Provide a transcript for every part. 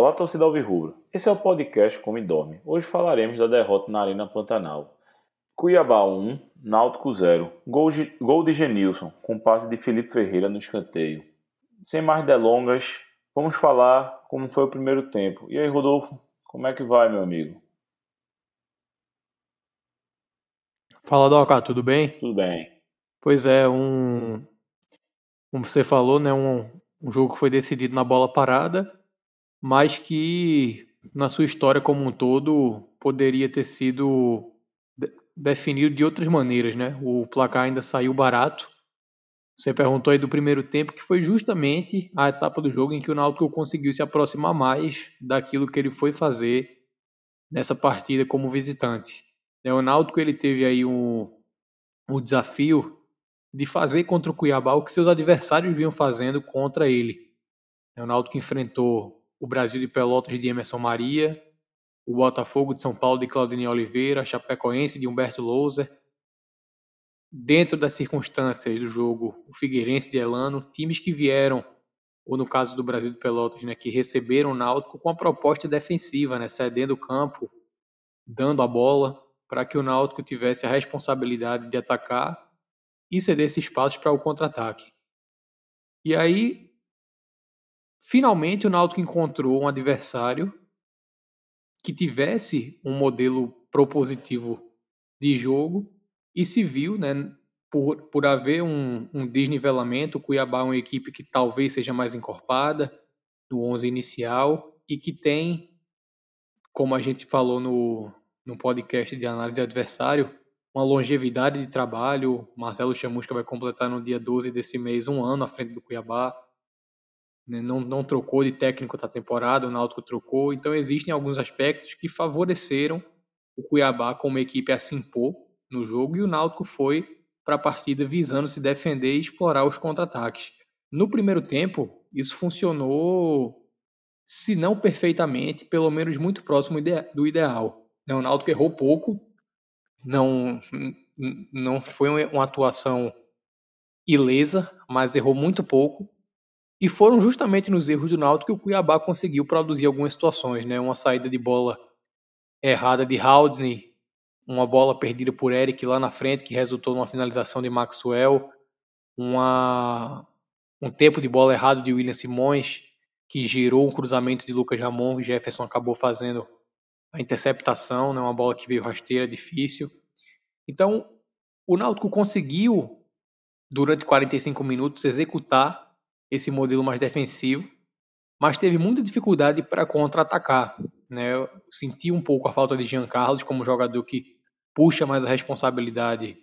Olá, torcida Alvirrubra. Esse é o podcast Come Dorme. Hoje falaremos da derrota na Arena Pantanal. Cuiabá 1, Náutico 0. Gol de, gol de Genilson, com passe de Felipe Ferreira no escanteio. Sem mais delongas, vamos falar como foi o primeiro tempo. E aí, Rodolfo, como é que vai, meu amigo? Fala, Doca, tudo bem? Tudo bem. Pois é, um. Como você falou, né? Um, um jogo que foi decidido na bola parada, mas que na sua história como um todo poderia ter sido de definido de outras maneiras, né? O placar ainda saiu barato. Você perguntou aí do primeiro tempo, que foi justamente a etapa do jogo em que o Náutico conseguiu se aproximar mais daquilo que ele foi fazer nessa partida como visitante. O Náutico ele teve aí um, um desafio de fazer contra o Cuiabá o que seus adversários vinham fazendo contra ele. O Náutico enfrentou o Brasil de Pelotas de Emerson Maria, o Botafogo de São Paulo de Claudinei Oliveira, Chapecoense de Humberto Louser. Dentro das circunstâncias do jogo, o Figueirense de Elano, times que vieram, ou no caso do Brasil de Pelotas, né, que receberam o Náutico com a proposta defensiva, né, cedendo o campo, dando a bola, para que o Náutico tivesse a responsabilidade de atacar e ceder esse espaço para o contra-ataque. E aí, finalmente, o Náutico encontrou um adversário que tivesse um modelo propositivo de jogo e se viu, né, por, por haver um, um desnivelamento, o Cuiabá é uma equipe que talvez seja mais encorpada no 11 inicial e que tem, como a gente falou no, no podcast de análise de adversário, uma longevidade de trabalho. Marcelo Chamusca vai completar no dia 12 desse mês um ano à frente do Cuiabá. Né, não, não trocou de técnico da temporada, o Náutico trocou. Então existem alguns aspectos que favoreceram o Cuiabá como equipe a se impor no jogo e o Náutico foi para a partida visando se defender e explorar os contra-ataques. No primeiro tempo, isso funcionou, se não perfeitamente, pelo menos muito próximo do ideal. Né, o Náutico errou pouco, não, não foi uma atuação ilesa, mas errou muito pouco. E foram justamente nos erros do Náutico que o Cuiabá conseguiu produzir algumas situações, né? Uma saída de bola errada de Haldney, uma bola perdida por Eric lá na frente que resultou numa finalização de Maxwell, uma um tempo de bola errado de William Simões que girou um cruzamento de Lucas Ramon, Jefferson acabou fazendo a interceptação, né, uma bola que veio rasteira, difícil. Então, o Náutico conseguiu, durante 45 minutos, executar esse modelo mais defensivo, mas teve muita dificuldade para contra-atacar. Né? Senti um pouco a falta de Jean Carlos como jogador que puxa mais a responsabilidade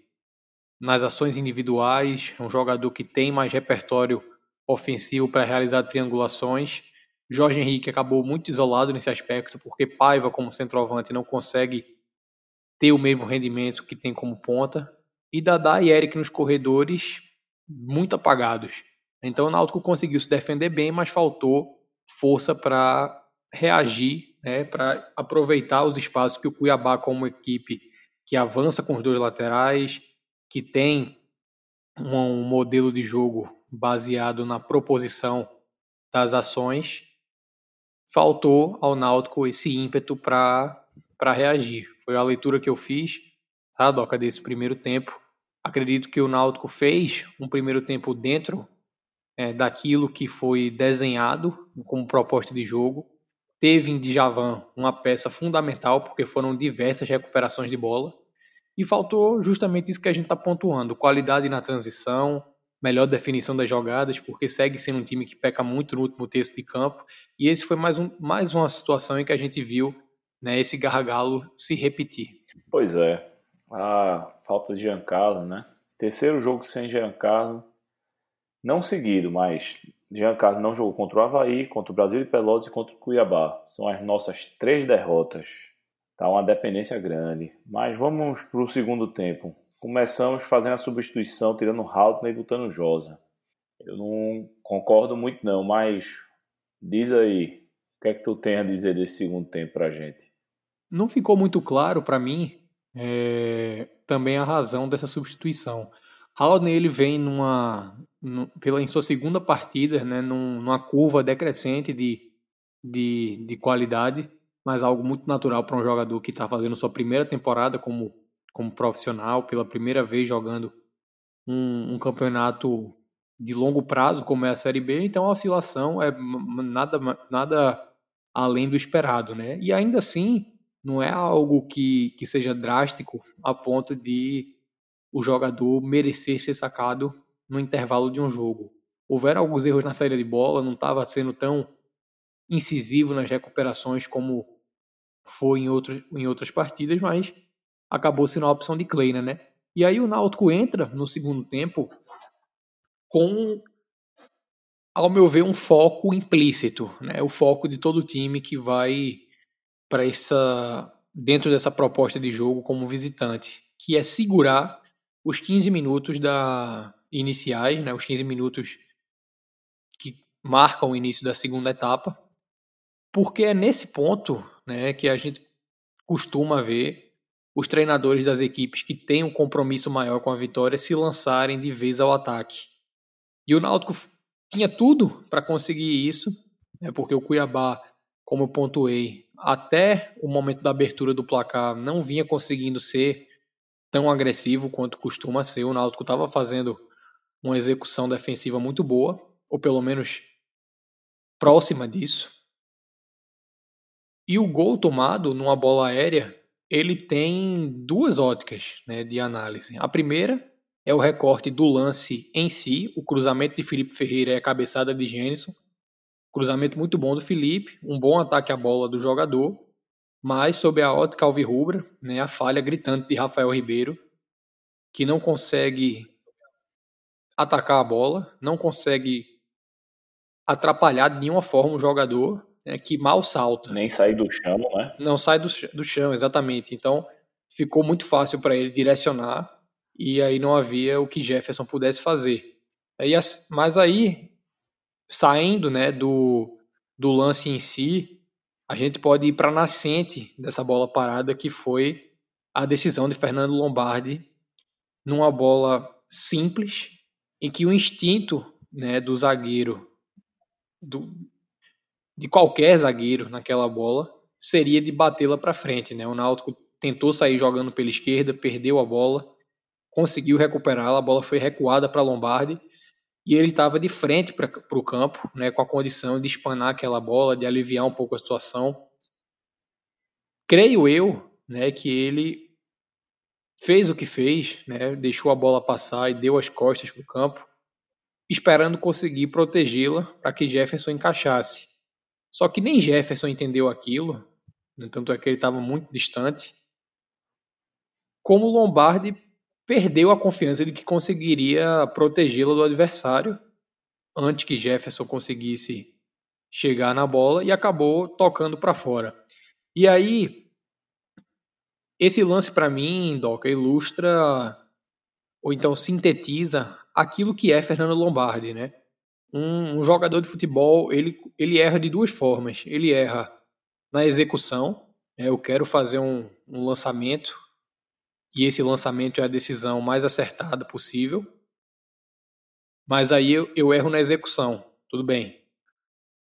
nas ações individuais, um jogador que tem mais repertório ofensivo para realizar triangulações Jorge Henrique acabou muito isolado nesse aspecto, porque Paiva, como centroavante, não consegue ter o mesmo rendimento que tem como ponta. E Dadá e Eric nos corredores, muito apagados. Então o Náutico conseguiu se defender bem, mas faltou força para reagir, né, para aproveitar os espaços que o Cuiabá, como equipe que avança com os dois laterais, que tem um modelo de jogo baseado na proposição das ações, faltou ao Náutico esse ímpeto para reagir. Foi a leitura que eu fiz, tá, Doca, desse primeiro tempo. Acredito que o Náutico fez um primeiro tempo dentro é, daquilo que foi desenhado como proposta de jogo. Teve em Djavan uma peça fundamental, porque foram diversas recuperações de bola. E faltou justamente isso que a gente está pontuando: qualidade na transição, melhor definição das jogadas, porque segue sendo um time que peca muito no último terço de campo. E esse foi mais, um, mais uma situação em que a gente viu né, esse gargalo se repetir. Pois é, a falta de Giancarlo, né? Terceiro jogo sem Giancarlo, não seguido, mas Giancarlo não jogou contra o Havaí, contra o Brasil de Pelotas e contra o Cuiabá. São as nossas três derrotas. Tá uma dependência grande. Mas vamos para o segundo tempo. Começamos fazendo a substituição, tirando o Haldner e botando o Josa. Eu não concordo muito não, mas diz aí, o que é que tu tem a dizer desse segundo tempo pra gente? Não ficou muito claro para mim é, também a razão dessa substituição. Haldner ele vem numa, pela, em sua segunda partida, né, num, numa curva decrescente de, de, de qualidade, mas algo muito natural para um jogador que está fazendo sua primeira temporada como, como profissional, pela primeira vez jogando um, um, campeonato de longo prazo, como é a Série B, então a oscilação é nada, nada além do esperado, né? E ainda assim, não é algo que, que seja drástico a ponto de o jogador merecer ser sacado no intervalo de um jogo. Houveram alguns erros na saída de bola, não estava sendo tão incisivo nas recuperações como foi em, outro, em outras partidas, mas acabou sendo a opção de Kleina, né? E aí o Náutico entra no segundo tempo com, ao meu ver, um foco implícito, né? O foco de todo time que vai para essa dentro dessa proposta de jogo como visitante, que é segurar os 15 minutos da iniciais, né? Os 15 minutos que marcam o início da segunda etapa, porque é nesse ponto, né, que a gente costuma ver os treinadores das equipes que têm um compromisso maior com a vitória se lançarem de vez ao ataque. E o Náutico tinha tudo para conseguir isso, né, porque o Cuiabá, como eu pontuei, até o momento da abertura do placar não vinha conseguindo ser tão agressivo quanto costuma ser. O Náutico estava fazendo uma execução defensiva muito boa, ou pelo menos próxima disso. E o gol tomado numa bola aérea ele tem duas óticas né, de análise. A primeira é o recorte do lance em si, o cruzamento de Felipe Ferreira é a cabeçada de Gênison. Cruzamento muito bom do Felipe, um bom ataque à bola do jogador, mas sob a ótica alvirrubra, né, a falha gritante de Rafael Ribeiro, que não consegue atacar a bola, não consegue atrapalhar de nenhuma forma o jogador né, que mal salta. Nem sai do chão, né? Não sai do, do chão, exatamente. Então ficou muito fácil para ele direcionar e aí não havia o que Jefferson pudesse fazer. Aí, mas aí, saindo né, do, do lance em si, a gente pode ir para a nascente dessa bola parada, que foi a decisão de Fernando Lombardi numa bola simples, em que o instinto né, do zagueiro, do, de qualquer zagueiro naquela bola seria de batê-la para frente. Né? O Náutico tentou sair jogando pela esquerda, perdeu a bola, conseguiu recuperá-la, a bola foi recuada para Lombardi e ele estava de frente para o campo, né, com a condição de espanar aquela bola, de aliviar um pouco a situação. Creio eu né, que ele fez o que fez, né, deixou a bola passar e deu as costas para o campo, esperando conseguir protegê-la para que Jefferson encaixasse. Só que nem Jefferson entendeu aquilo, né? tanto é que ele estava muito distante. Como Lombardi perdeu a confiança de que conseguiria protegê-la do adversário antes que Jefferson conseguisse chegar na bola e acabou tocando para fora. E aí, esse lance para mim, Doca, ilustra ou então sintetiza aquilo que é Fernando Lombardi, né? um, um, jogador de futebol ele, ele erra de duas formas. Ele erra na execução. Né? Eu quero fazer um, um lançamento e esse lançamento é a decisão mais acertada possível. Mas aí eu, eu erro na execução. Tudo bem.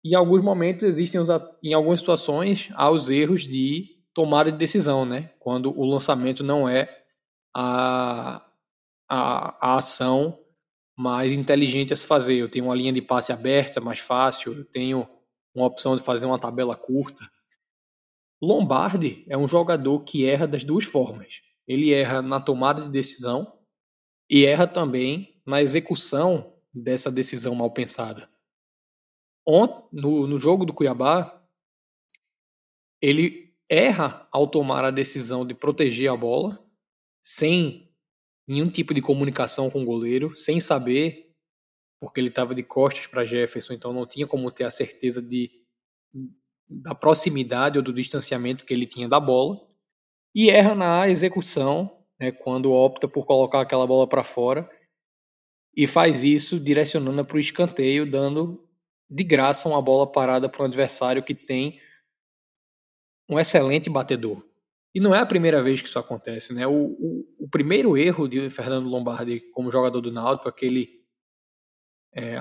Em alguns momentos existem, os, em algumas situações, há os erros de tomada de decisão, né? Quando o lançamento não é a, a, a ação mais inteligente a se fazer. Eu tenho uma linha de passe aberta, mais fácil, eu tenho uma opção de fazer uma tabela curta. Lombardi é um jogador que erra das duas formas. Ele erra na tomada de decisão e erra também na execução dessa decisão mal pensada. No, no jogo do Cuiabá, ele erra ao tomar a decisão de proteger a bola, sem nenhum tipo de comunicação com o goleiro, sem saber, porque ele estava de costas para Jefferson, então não tinha como ter a certeza de, da proximidade ou do distanciamento que ele tinha da bola, e erra na execução, né, quando opta por colocar aquela bola para fora, e faz isso direcionando para o escanteio, dando de graça uma bola parada para um adversário que tem um excelente batedor. E não é a primeira vez que isso acontece, né? O, o, o primeiro erro de Fernando Lombardi como jogador do Náutico, aquele é,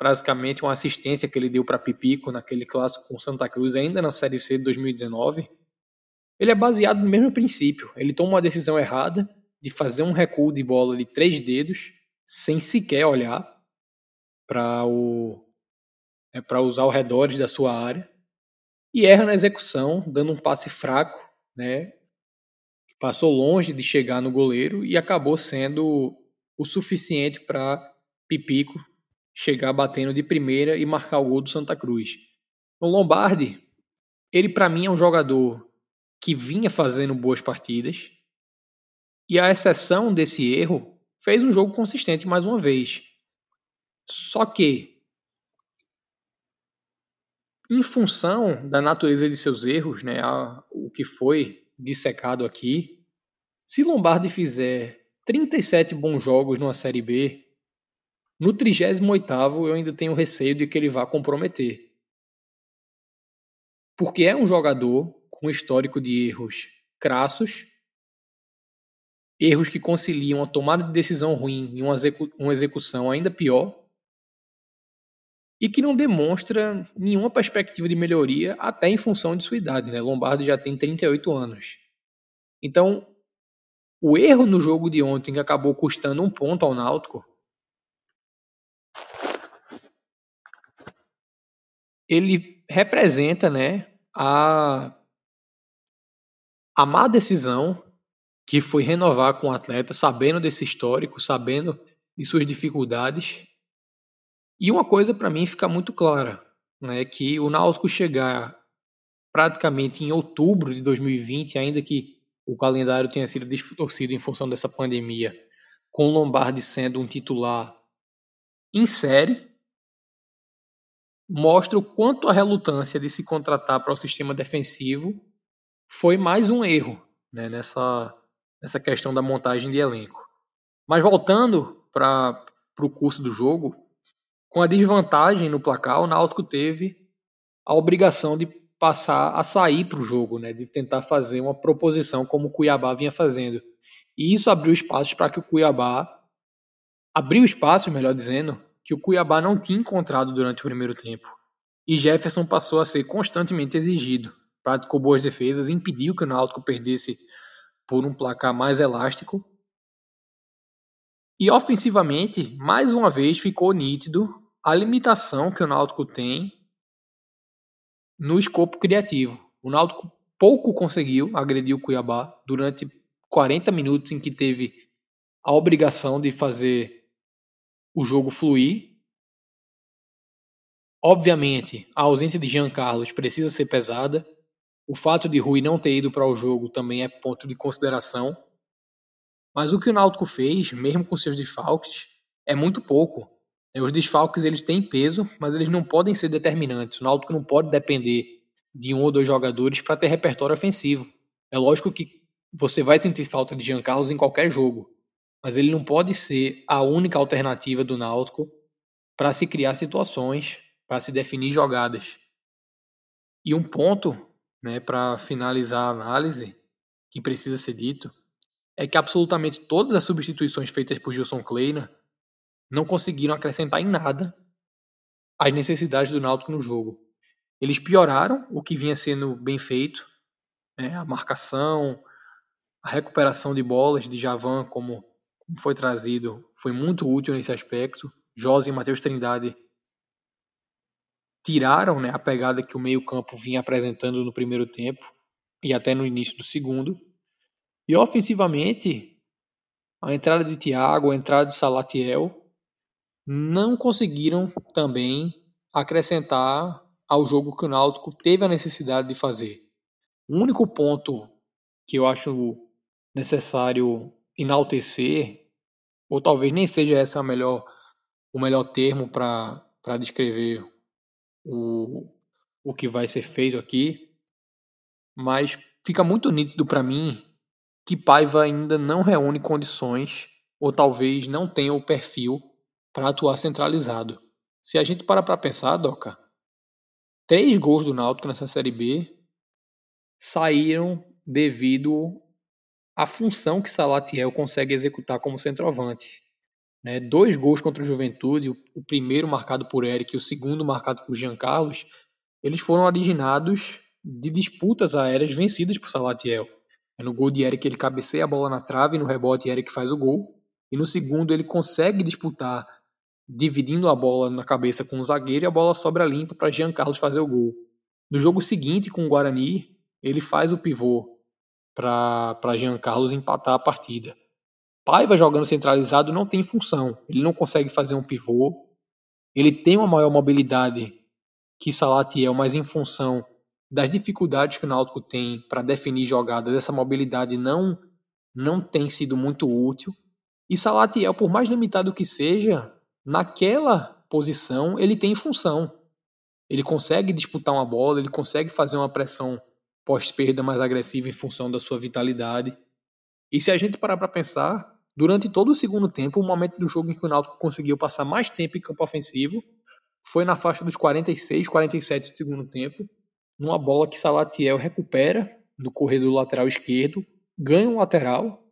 basicamente uma assistência que ele deu para Pipico naquele clássico com Santa Cruz, ainda na Série C de 2019, ele é baseado no mesmo princípio. Ele toma uma decisão errada de fazer um recuo de bola de três dedos, sem sequer olhar para o é, para os arredores da sua área, e erra na execução, dando um passe fraco, né, passou longe de chegar no goleiro e acabou sendo o suficiente para Pipico chegar batendo de primeira e marcar o gol do Santa Cruz. O Lombardi, ele para mim é um jogador que vinha fazendo boas partidas e a exceção desse erro fez um jogo consistente mais uma vez. Só que em função da natureza de seus erros, né, a, o que foi dissecado aqui, se Lombardi fizer 37 bons jogos numa Série B, no 38º eu ainda tenho receio de que ele vá comprometer. Porque é um jogador com histórico de erros crassos, erros que conciliam a tomada de decisão ruim e uma execução ainda pior, e que não demonstra nenhuma perspectiva de melhoria até em função de sua idade. Né? Lombardi já tem 38 anos. Então, o erro no jogo de ontem que acabou custando um ponto ao Náutico ele representa né, a, a má decisão que foi renovar com o atleta, sabendo desse histórico, sabendo de suas dificuldades. E uma coisa para mim fica muito clara, né, que o Náutico chegar praticamente em outubro de 2020, ainda que o calendário tenha sido distorcido em função dessa pandemia, com Lombardi sendo um titular em série, mostra o quanto a relutância de se contratar para o sistema defensivo foi mais um erro né, nessa, nessa questão da montagem de elenco. Mas voltando para o curso do jogo, com a desvantagem no placar, o Náutico teve a obrigação de passar a sair para o jogo, né, de tentar fazer uma proposição como o Cuiabá vinha fazendo. E isso abriu espaços para que o Cuiabá abriu espaço, melhor dizendo, que o Cuiabá não tinha encontrado durante o primeiro tempo. E Jefferson passou a ser constantemente exigido. Praticou boas defesas, impediu que o Náutico perdesse por um placar mais elástico. E ofensivamente, mais uma vez ficou nítido a limitação que o Náutico tem no escopo criativo. O Náutico pouco conseguiu agredir o Cuiabá durante 40 minutos em que teve a obrigação de fazer o jogo fluir. Obviamente, a ausência de Jean Carlos precisa ser pesada. O fato de Rui não ter ido para o jogo também é ponto de consideração. Mas o que o Náutico fez, mesmo com seus desfalques, é muito pouco. Os desfalques eles têm peso, mas eles não podem ser determinantes. O Náutico não pode depender de um ou dois jogadores para ter repertório ofensivo. É lógico que você vai sentir falta de Jean Carlos em qualquer jogo, mas ele não pode ser a única alternativa do Náutico para se criar situações, para se definir jogadas. E um ponto, né, para finalizar a análise, que precisa ser dito, é que absolutamente todas as substituições feitas por Gilson Kleina não conseguiram acrescentar em nada as necessidades do Náutico no jogo. Eles pioraram o que vinha sendo bem feito, né? a marcação, a recuperação de bolas de Javan, como, foi trazido, foi muito útil nesse aspecto. José e Matheus Trindade tiraram né, a pegada que o meio-campo vinha apresentando no primeiro tempo e até no início do segundo. E ofensivamente, a entrada de Thiago, a entrada de Salatiel não conseguiram também acrescentar ao jogo que o Náutico teve a necessidade de fazer. O único ponto que eu acho necessário enaltecer, ou talvez nem seja esse a melhor, o melhor termo para descrever o, o que vai ser feito aqui, mas fica muito nítido para mim que Paiva ainda não reúne condições, ou talvez não tenha o perfil para atuar centralizado. Se a gente para para pensar, Doca, três gols do Náutico nessa Série B saíram devido à função que Salatiel consegue executar como centroavante. né, dois gols contra o Juventude, o, o primeiro marcado por Eric e o segundo marcado por Jean Carlos, eles foram originados de disputas aéreas vencidas por Salatiel. É no gol de Eric ele cabeceia a bola na trave, no rebote Eric faz o gol. E no segundo ele consegue disputar dividindo a bola na cabeça com o zagueiro e a bola sobra limpa para Jean Carlos fazer o gol. No jogo seguinte com o Guarani, ele faz o pivô para Jean Carlos empatar a partida. Paiva jogando centralizado não tem função. Ele não consegue fazer um pivô. Ele tem uma maior mobilidade que Salatiel, mas em função das dificuldades que o Náutico tem para definir jogadas, essa mobilidade não não tem sido muito útil. E Salatiel, por mais limitado que seja, naquela posição ele tem função. Ele consegue disputar uma bola, ele consegue fazer uma pressão pós-perda mais agressiva em função da sua vitalidade. E se a gente parar para pensar, durante todo o segundo tempo, o momento do jogo em que o Náutico conseguiu passar mais tempo em campo ofensivo foi na faixa dos 46, 47 do segundo tempo, numa bola que Salatiel recupera do corredor lateral esquerdo, ganha um lateral,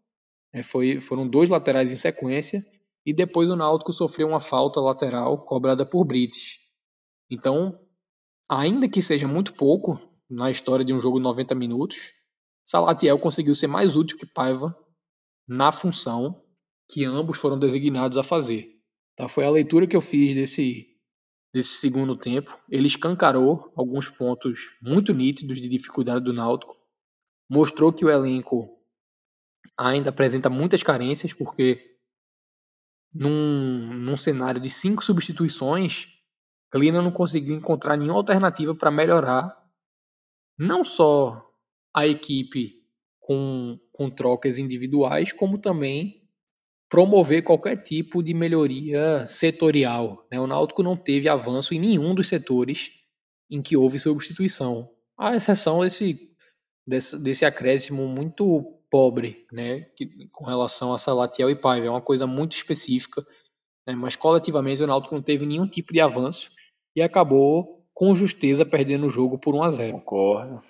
é, foi, foram dois laterais em sequência, e depois o Náutico sofreu uma falta lateral cobrada por Brites. Então, ainda que seja muito pouco na história de um jogo de 90 minutos, Salatiel conseguiu ser mais útil que Paiva na função que ambos foram designados a fazer. Tá? Foi a leitura que eu fiz desse, desse segundo tempo. Ele escancarou alguns pontos muito nítidos de dificuldade do Náutico. Mostrou que o elenco ainda apresenta muitas carências, porque num, num cenário de cinco substituições, Clina não conseguiu encontrar nenhuma alternativa para melhorar não só a equipe com, com trocas individuais, como também promover qualquer tipo de melhoria setorial. Né? O Náutico não teve avanço em nenhum dos setores em que houve substituição, à exceção desse, desse, desse acréscimo muito pobre né? que, com relação a Salatiel e Paiva. É uma coisa muito específica, né? mas coletivamente o Náutico não teve nenhum tipo de avanço e acabou com justeza perdendo o jogo por 1 a 0. Concordo.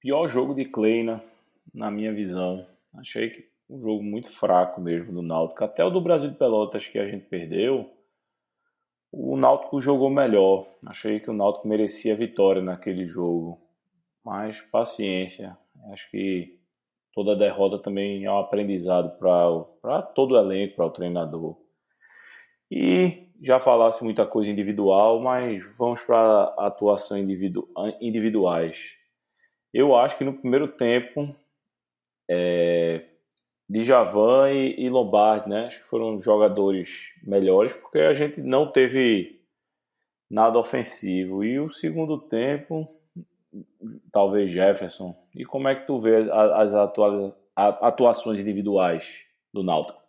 Pior jogo de Kleina, na minha visão. Achei que um jogo muito fraco mesmo do Náutico. Até o do Brasil de Pelotas que a gente perdeu, o Náutico jogou melhor. Achei que o Náutico merecia a vitória naquele jogo. Mas paciência. Acho que toda derrota também é um aprendizado para todo o elenco, para o treinador. E já falasse muita coisa individual, mas vamos para atuação individu individuais. Eu acho que no primeiro tempo, é, Djavan e, e Lombardi, né? Acho que foram jogadores melhores, porque a gente não teve nada ofensivo. E o segundo tempo, talvez Jefferson. E como é que tu vê as atuações individuais do Náutico?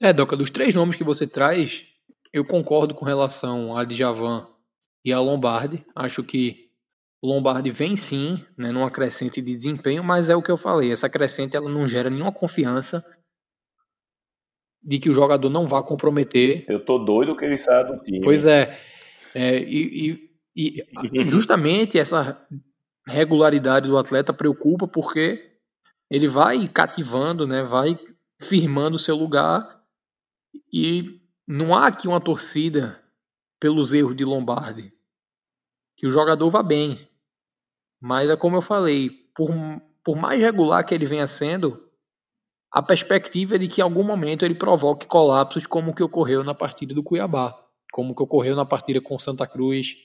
É, Doca, dos três nomes que você traz, eu concordo com relação a Djavan e a Lombardi. Acho que o Lombardi vem sim, né, numa crescente de desempenho, mas é o que eu falei, essa crescente ela não gera nenhuma confiança de que o jogador não vá comprometer. Eu tô doido que ele saia do time. Pois é, é e, e, e justamente essa regularidade do atleta preocupa porque ele vai cativando, né, vai firmando seu lugar e não há aqui uma torcida pelos erros de Lombardi. Que o jogador vá bem. Mas é como eu falei, por, por mais regular que ele venha sendo, a perspectiva é de que em algum momento ele provoque colapsos como o que ocorreu na partida do Cuiabá, como o que ocorreu na partida com Santa Cruz,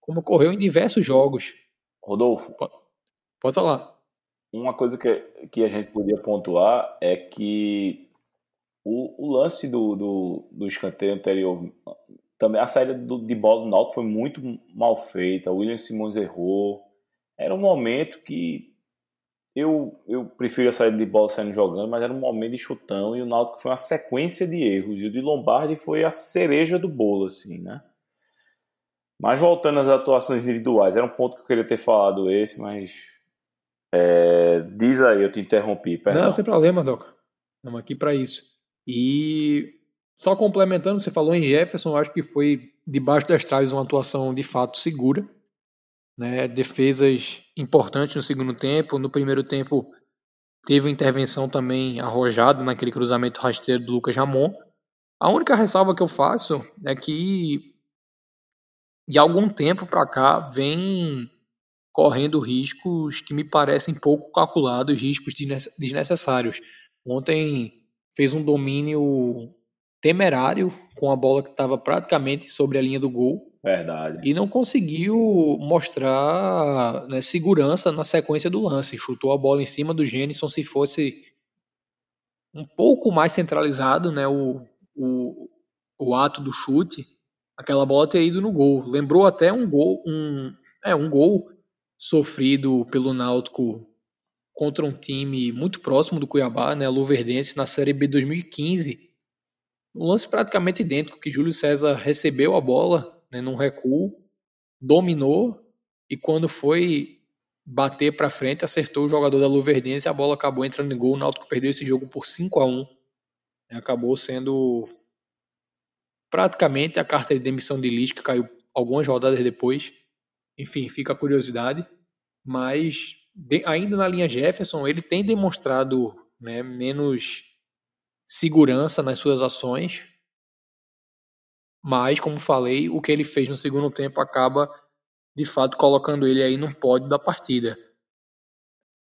como ocorreu em diversos jogos. Rodolfo, pode falar. Uma coisa que, que a gente podia pontuar é que o, o lance do, do, do, escanteio anterior, também a saída do, de bola do Náutico foi muito mal feita. O William Simões errou. Era um momento que eu, eu prefiro a saída de bola saindo jogando, mas era um momento de chutão e o Náutico foi uma sequência de erros. E o de Lombardi foi a cereja do bolo, assim, né? Mas voltando às atuações individuais, era um ponto que eu queria ter falado esse, mas é, diz aí, eu te interrompi. Perdão. Não, sem problema, Doc. Estamos aqui para isso. E só complementando, você falou em Jefferson, acho que foi debaixo das traves uma atuação de fato segura. Né? Defesas importantes no segundo tempo. No primeiro tempo teve uma intervenção também arrojada naquele cruzamento rasteiro do Lucas Ramon. A única ressalva que eu faço é que de algum tempo para cá vem correndo riscos que me parecem pouco calculados, riscos desnecessários. Ontem fez um domínio temerário com a bola que estava praticamente sobre a linha do gol. Verdade. E não conseguiu mostrar né, segurança na sequência do lance. Chutou a bola em cima do Jenison se fosse um pouco mais centralizado né, o, o, o ato do chute. Aquela bola teria ido no gol. Lembrou até um gol, um, é, um gol sofrido pelo Náutico contra um time muito próximo do Cuiabá, né, Luverdense, na Série B 2015. Um lance praticamente idêntico, que Júlio César recebeu a bola né, num recuo, dominou e quando foi bater para frente, acertou o jogador da Luverdense e a bola acabou entrando em gol. O Náutico perdeu esse jogo por 5 a 1 Acabou sendo praticamente a carta de demissão de Lisca, caiu algumas rodadas depois. Enfim, fica a curiosidade. Mas de, ainda na linha Jefferson, ele tem demonstrado né, menos segurança nas suas ações. Mas, como falei, o que ele fez no segundo tempo acaba de fato colocando ele aí no pódio da partida.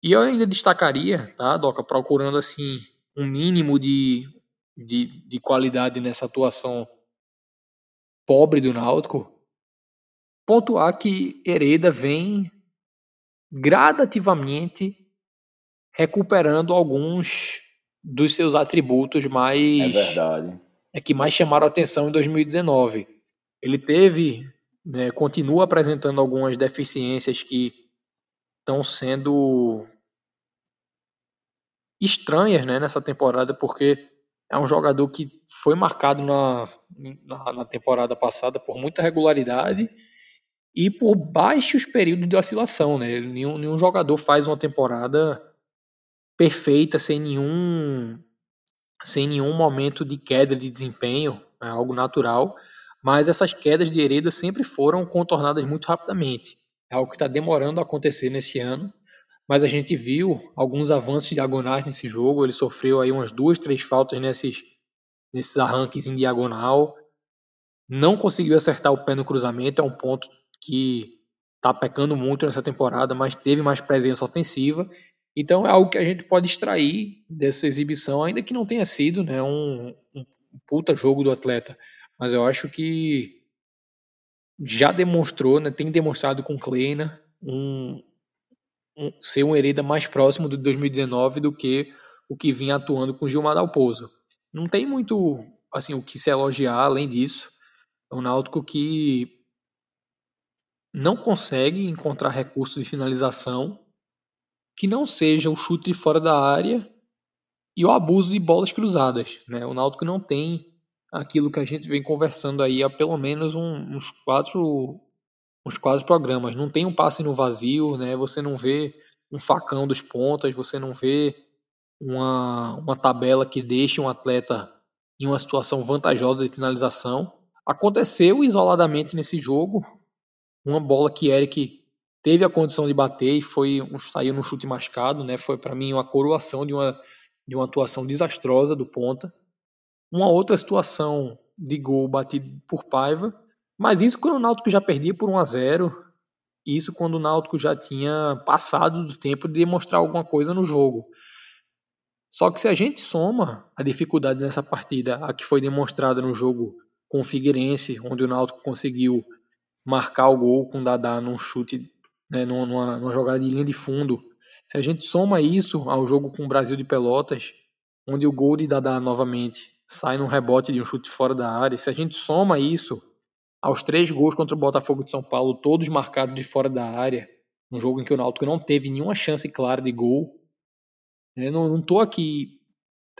E eu ainda destacaria, tá, Doca, procurando assim um mínimo de, de, de qualidade nessa atuação pobre do Náutico, pontuar que Hereda vem gradativamente recuperando alguns dos seus atributos mais é verdade é que mais chamaram atenção em 2019. Ele teve, né, continua apresentando algumas deficiências que estão sendo estranhas né, nessa temporada, porque é um jogador que foi marcado na, na, na temporada passada por muita regularidade e por baixos períodos de oscilação. Né? Nenhum, nenhum jogador faz uma temporada perfeita sem nenhum sem nenhum momento de queda de desempenho, é algo natural, mas essas quedas de Hereda sempre foram contornadas muito rapidamente. É algo que está demorando a acontecer nesse ano, mas a gente viu alguns avanços diagonais nesse jogo. Ele sofreu aí umas duas, três faltas nesses, nesses arranques em diagonal. Não conseguiu acertar o pé no cruzamento, é um ponto que está pecando muito nessa temporada, mas teve mais presença ofensiva. Então é algo que a gente pode extrair dessa exibição, ainda que não tenha sido né, um, um puta jogo do atleta. Mas eu acho que já demonstrou, né, tem demonstrado com Kleina um, um, ser um Hereda mais próximo do 2019 do que o que vinha atuando com Gilmar Dalpozo. Não tem muito assim o que se elogiar além disso. É um Náutico que não consegue encontrar recursos de finalização que não seja o chute de fora da área e o abuso de bolas cruzadas. Né? O Náutico não tem aquilo que a gente vem conversando aí há pelo menos um, uns quatro uns quatro programas. Não tem um passe no vazio, né? Você não vê um facão dos pontas, você não vê uma, uma tabela que deixe um atleta em uma situação vantajosa de finalização. Aconteceu isoladamente nesse jogo, uma bola que Eric teve a condição de bater e foi saiu no chute mascado, né? Foi para mim uma coroação de uma de uma atuação desastrosa do ponta. Uma outra situação de gol batido por Paiva, mas isso quando o Náutico já perdia por 1 a 0, isso quando o Náutico já tinha passado do tempo de demonstrar alguma coisa no jogo. Só que se a gente soma a dificuldade nessa partida, a que foi demonstrada no jogo com o Figueirense, onde o Náutico conseguiu marcar o gol com o Dadá num chute né, numa, numa jogada de linha de fundo. Se a gente soma isso ao jogo com o Brasil de Pelotas, onde o gol de Dadá novamente sai num rebote de um chute fora da área, se a gente soma isso aos três gols contra o Botafogo de São Paulo, todos marcados de fora da área, um jogo em que o Náutico não teve nenhuma chance clara de gol, eu não estou aqui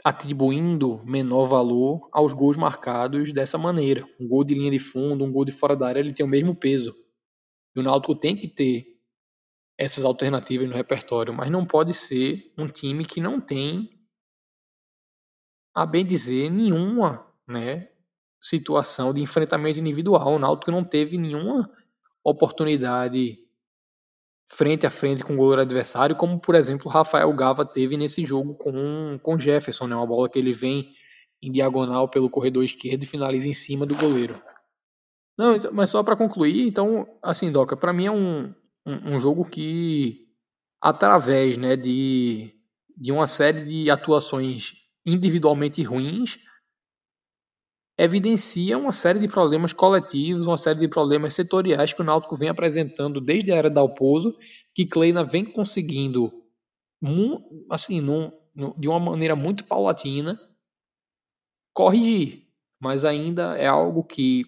atribuindo menor valor aos gols marcados dessa maneira. Um gol de linha de fundo, um gol de fora da área, ele tem o mesmo peso. E o Náutico tem que ter essas alternativas no repertório, mas não pode ser um time que não tem, a bem dizer, nenhuma né, situação de enfrentamento individual. O Náutico não teve nenhuma oportunidade frente a frente com o goleiro adversário, como por exemplo o Rafael Gava teve nesse jogo com com Jefferson, né, uma bola que ele vem em diagonal pelo corredor esquerdo e finaliza em cima do goleiro. Não, então, mas só para concluir, então, assim, Doca, para mim é um, um, um, jogo que, através né, de, de uma série de atuações individualmente ruins, evidencia uma série de problemas coletivos, uma série de problemas setoriais que o Náutico vem apresentando desde a era da Alpozo, que Kleina vem conseguindo, assim, num, de uma maneira muito paulatina, corrigir, mas ainda é algo que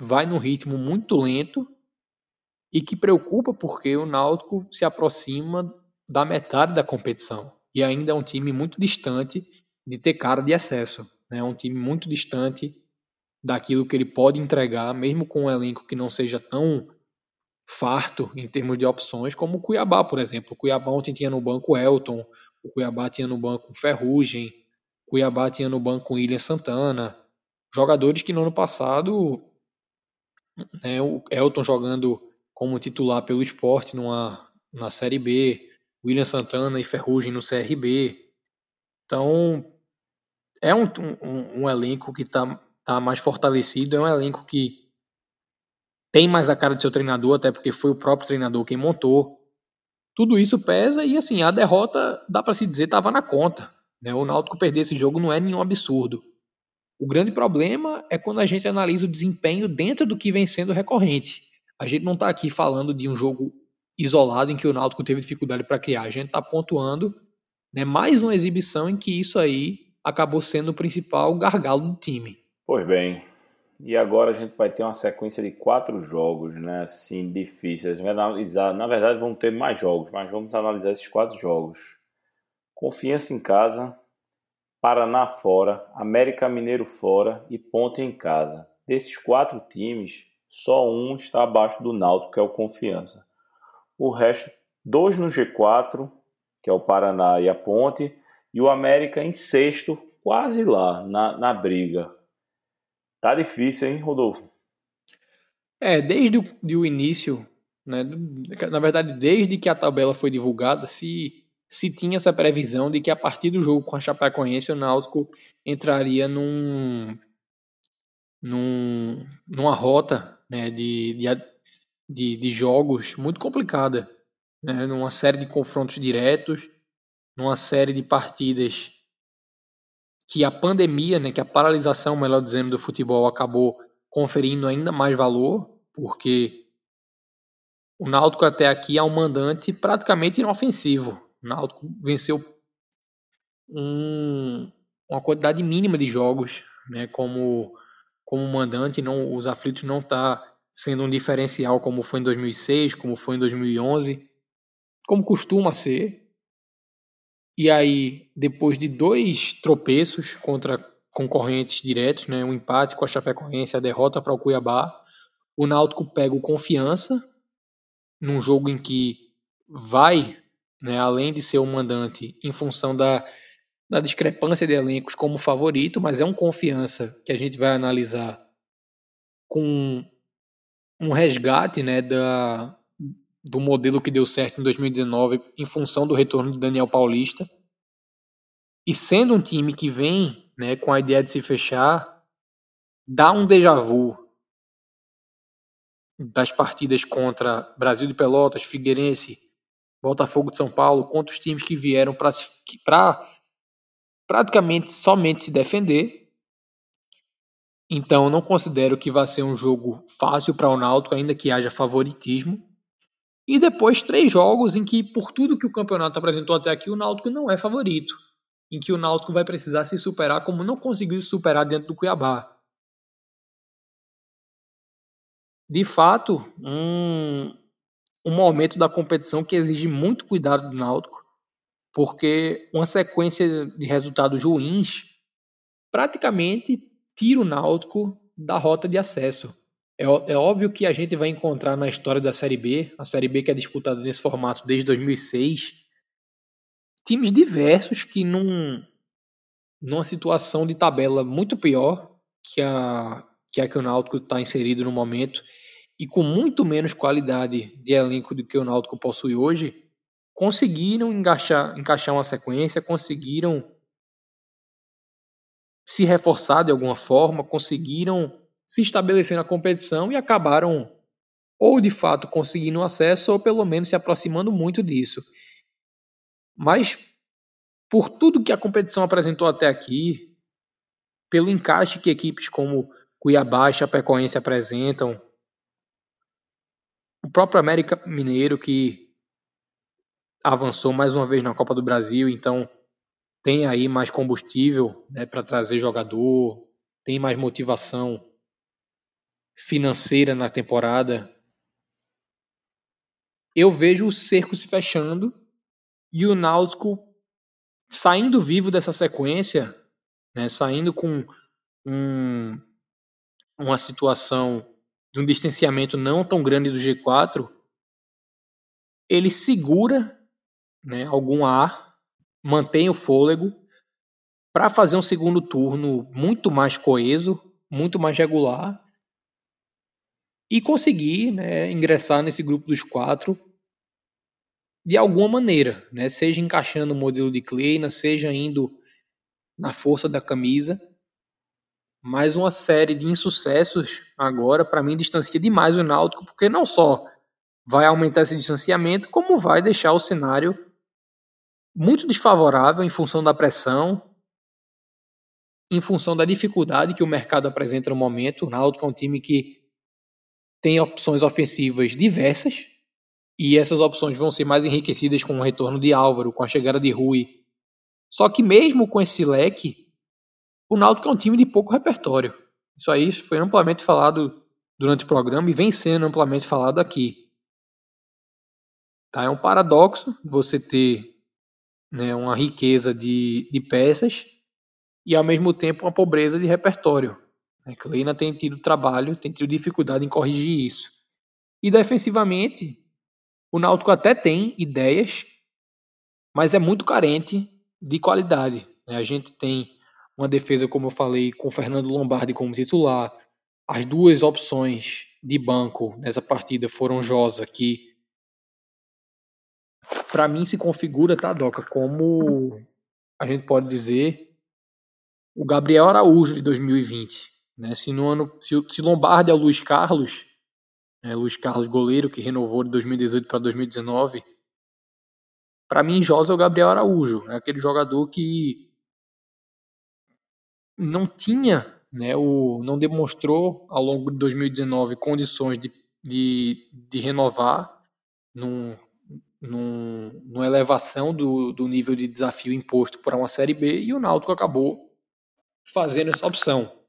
vai num ritmo muito lento e que preocupa porque o Náutico se aproxima da metade da competição e ainda é um time muito distante de ter cara de excesso, né? É um time muito distante daquilo que ele pode entregar, mesmo com um elenco que não seja tão farto em termos de opções, como o Cuiabá, por exemplo. O Cuiabá ontem tinha no banco Elton, o Cuiabá tinha no banco Ferrugem, Cuiabá tinha no banco William Santana, jogadores que no ano passado, né, o Elton jogando como titular pelo esporte numa, na Série B, William Santana e Ferrugem no CRB. Então, é um, um, um elenco que está tá mais fortalecido, é um elenco que tem mais a cara do seu treinador, até porque foi o próprio treinador quem montou. Tudo isso pesa e assim, a derrota, dá para se dizer, estava na conta. Né? O Náutico perder esse jogo não é nenhum absurdo. O grande problema é quando a gente analisa o desempenho dentro do que vem sendo recorrente. A gente não está aqui falando de um jogo isolado em que o Náutico teve dificuldade para criar. A gente está pontuando né, mais uma exibição em que isso aí acabou sendo o principal gargalo do time. Pois bem, e agora a gente vai ter uma sequência de quatro jogos, né? Assim, difíceis. vai analisar, na verdade, vão ter mais jogos, mas vamos analisar esses quatro jogos. Confiança em casa, Paraná fora, América Mineiro fora e Ponte em casa. Desses quatro times, só um está abaixo do Náutico, que é o Confiança. O resto, dois no G4, que é o Paraná e a Ponte, e o América em sexto, quase lá, na, na briga. Tá difícil, hein, Rodolfo? É, desde o, de início, né, na verdade, desde que a tabela foi divulgada, se se tinha essa previsão de que a partir do jogo com a Chapecoense o Náutico entraria num, num numa rota né, de, de, de, jogos muito complicada, né, numa série de confrontos diretos, numa série de partidas que a pandemia, né, que a paralisação, melhor dizendo, do futebol acabou conferindo ainda mais valor, porque o Náutico até aqui é um mandante praticamente inofensivo. O Náutico venceu um, uma quantidade mínima de jogos, né, como como mandante, não os aflitos não está sendo um diferencial como foi em 2006, como foi em 2011, como costuma ser. E aí, depois de dois tropeços contra concorrentes diretos, né, um empate com a Chapecoense, a derrota para o Cuiabá, o Náutico pega o Confiança num jogo em que vai né, além de ser o mandante em função da, da discrepância de elencos como favorito, mas é um confiança que a gente vai analisar com um resgate né, da, do modelo que deu certo em 2019 em função do retorno de Daniel Paulista. E sendo um time que vem né, com a ideia de se fechar, dá um déjà vu das partidas contra Brasil de Pelotas, Figueirense Botafogo de São Paulo, contra os times que vieram para praticamente somente se defender. Então, não considero que vai ser um jogo fácil para o Náutico, ainda que haja favoritismo. E depois três jogos em que, por tudo que o campeonato apresentou até aqui, o Náutico não é favorito. Em que o Náutico vai precisar se superar como não conseguiu se superar dentro do Cuiabá. De fato, um, um momento da competição que exige muito cuidado do Náutico, porque uma sequência de resultados ruins praticamente tira o Náutico da rota de acesso. É, é, óbvio que a gente vai encontrar na história da Série B, a Série B que é disputada nesse formato desde 2006, times diversos que num, numa situação de tabela muito pior que a que, a que o Náutico está inserido no momento e com muito menos qualidade de elenco do que o Náutico possui hoje, conseguiram encaixar, encaixar uma sequência, conseguiram se reforçar de alguma forma, conseguiram se estabelecer na competição e acabaram ou de fato conseguindo acesso ou pelo menos se aproximando muito disso. Mas por tudo que a competição apresentou até aqui, pelo encaixe que equipes como Cuiabá e Chapecoense apresentam, o próprio América Mineiro que avançou mais uma vez na Copa do Brasil, então tem aí mais combustível né, para trazer jogador, tem mais motivação financeira na temporada. Eu vejo o cerco se fechando e o Náutico saindo vivo dessa sequência, né, saindo com um, uma situação de um distanciamento não tão grande do G4, ele segura né, algum ar, mantém o fôlego para fazer um segundo turno muito mais coeso, muito mais regular e conseguir né, ingressar nesse grupo dos quatro de alguma maneira, né? seja encaixando o modelo de Kleina, seja indo na força da camisa. Mais uma série de insucessos agora, para mim, distancia demais o Náutico, porque não só vai aumentar esse distanciamento, como vai deixar o cenário muito desfavorável em função da pressão, em função da dificuldade que o mercado apresenta no momento. O Náutico é um time que tem opções ofensivas diversas, e essas opções vão ser mais enriquecidas com o retorno de Álvaro, com a chegada de Rui. Só que mesmo com esse leque, o Náutico é um time de pouco repertório. Isso aí foi amplamente falado durante o programa e vem sendo amplamente falado aqui. Tá? É um paradoxo você ter né, uma riqueza de, de peças e ao mesmo tempo uma pobreza de repertório. A Kleina tem tido trabalho, tem tido dificuldade em corrigir isso. E defensivamente, o Náutico até tem ideias, mas é muito carente de qualidade. Né? A gente tem uma defesa, como eu falei, com o Fernando Lombardi como titular. As duas opções de banco nessa partida foram Josa, que para mim se configura, tá, Doca, como a gente pode dizer o Gabriel Araújo de 2020. Né? Se, no ano, se, se Lombardi é o Luiz Carlos, é, Luiz Carlos Goleiro, que renovou de 2018 para 2019. Para mim, Josa é o Gabriel Araújo, é aquele jogador que não tinha, né, o, não demonstrou ao longo de 2019 condições de, de, de renovar num, num, numa elevação do, do nível de desafio imposto para uma Série B e o Náutico acabou fazendo essa opção.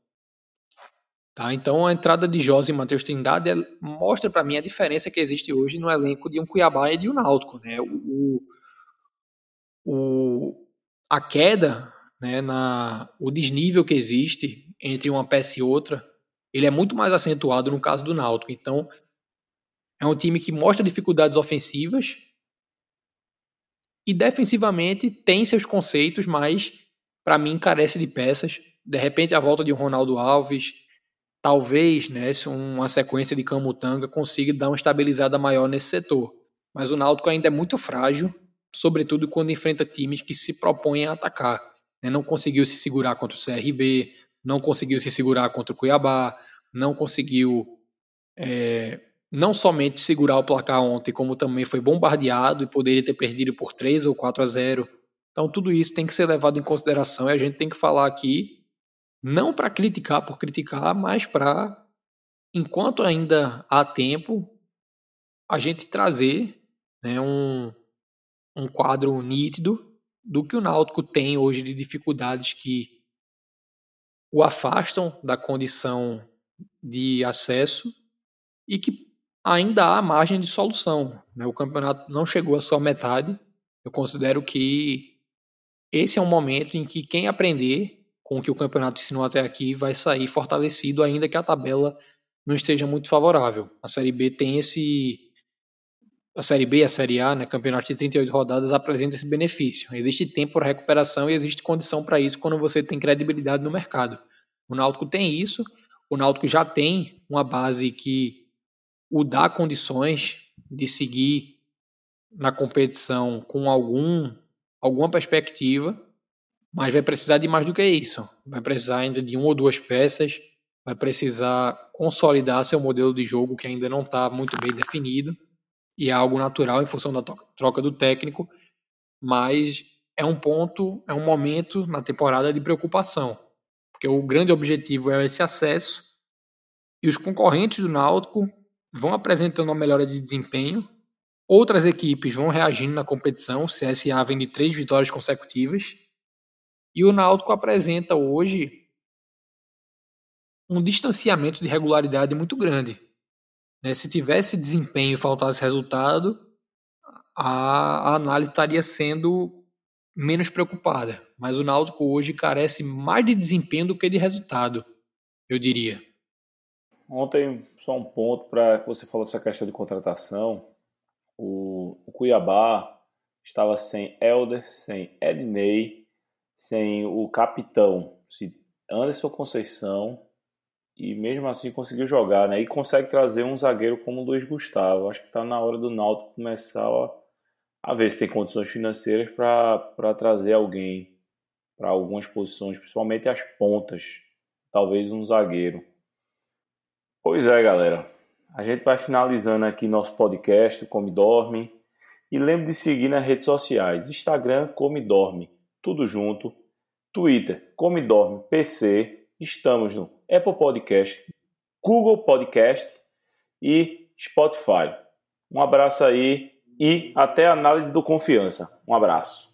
Tá? Então a entrada de José e Matheus Trindade é, mostra para mim a diferença que existe hoje no elenco de um Cuiabá e de um Náutico. Né? O, o, a queda, né, na, o desnível que existe entre uma peça e outra, ele é muito mais acentuado no caso do Náutico. Então é um time que mostra dificuldades ofensivas e defensivamente tem seus conceitos, mas para mim carece de peças. De repente a volta de um Ronaldo Alves talvez né, uma sequência de Camutanga consiga dar uma estabilizada maior nesse setor. Mas o Náutico ainda é muito frágil, sobretudo quando enfrenta times que se propõem a atacar. Né? Não conseguiu se segurar contra o CRB, não conseguiu se segurar contra o Cuiabá, não conseguiu é, não somente segurar o placar ontem, como também foi bombardeado e poderia ter perdido por 3 ou 4 a 0. Então tudo isso tem que ser levado em consideração e a gente tem que falar aqui não para criticar por criticar, mas para, enquanto ainda há tempo, a gente trazer né, um, um quadro nítido do que o Náutico tem hoje de dificuldades que o afastam da condição de acesso e que ainda há margem de solução. Né? O campeonato não chegou à sua metade. Eu considero que esse é um momento em que quem aprender com o que o campeonato ensinou até aqui, vai sair fortalecido, ainda que a tabela não esteja muito favorável. A Série B tem esse. A Série B e a Série A, né, campeonato de 38 rodadas, apresenta esse benefício. Existe tempo para recuperação e existe condição para isso quando você tem credibilidade no mercado. O Náutico tem isso, o Náutico já tem uma base que o dá condições de seguir na competição com algum, alguma perspectiva Mas vai precisar de mais do que isso. Vai precisar ainda de uma ou duas peças, vai precisar consolidar seu modelo de jogo que ainda não está muito bem definido. E é algo natural em função da troca do técnico, mas é um ponto, é um momento na temporada de preocupação, porque o grande objetivo é esse acesso. E os concorrentes do Náutico vão apresentando uma melhora de desempenho, outras equipes vão reagindo na competição, o CSA vem de três vitórias consecutivas e o Náutico apresenta hoje um distanciamento de regularidade muito grande. Né? Se tivesse desempenho e faltasse resultado, a, a análise estaria sendo menos preocupada. Mas o Náutico hoje carece mais de desempenho do que de resultado, eu diria. Ontem, só um ponto para que você falou essa questão de contratação. O, o Cuiabá estava sem Helder, sem Ednei, sem o capitão Anderson Conceição e mesmo assim conseguiu jogar, né? E consegue trazer um zagueiro como o Luiz Gustavo. Acho que está na hora do Náutico começar a, a ver se tem condições financeiras para trazer alguém para algumas posições, principalmente as pontas. Talvez um zagueiro. Pois é, galera. A gente vai finalizando aqui nosso podcast, Come Dorme. E lembre de seguir nas redes sociais: Instagram, Come Dorme, tudo junto. Twitter, Come Dorme PC. Estamos no Apple Podcast, Google Podcast e Spotify. Um abraço aí e até a análise do confiança. Um abraço.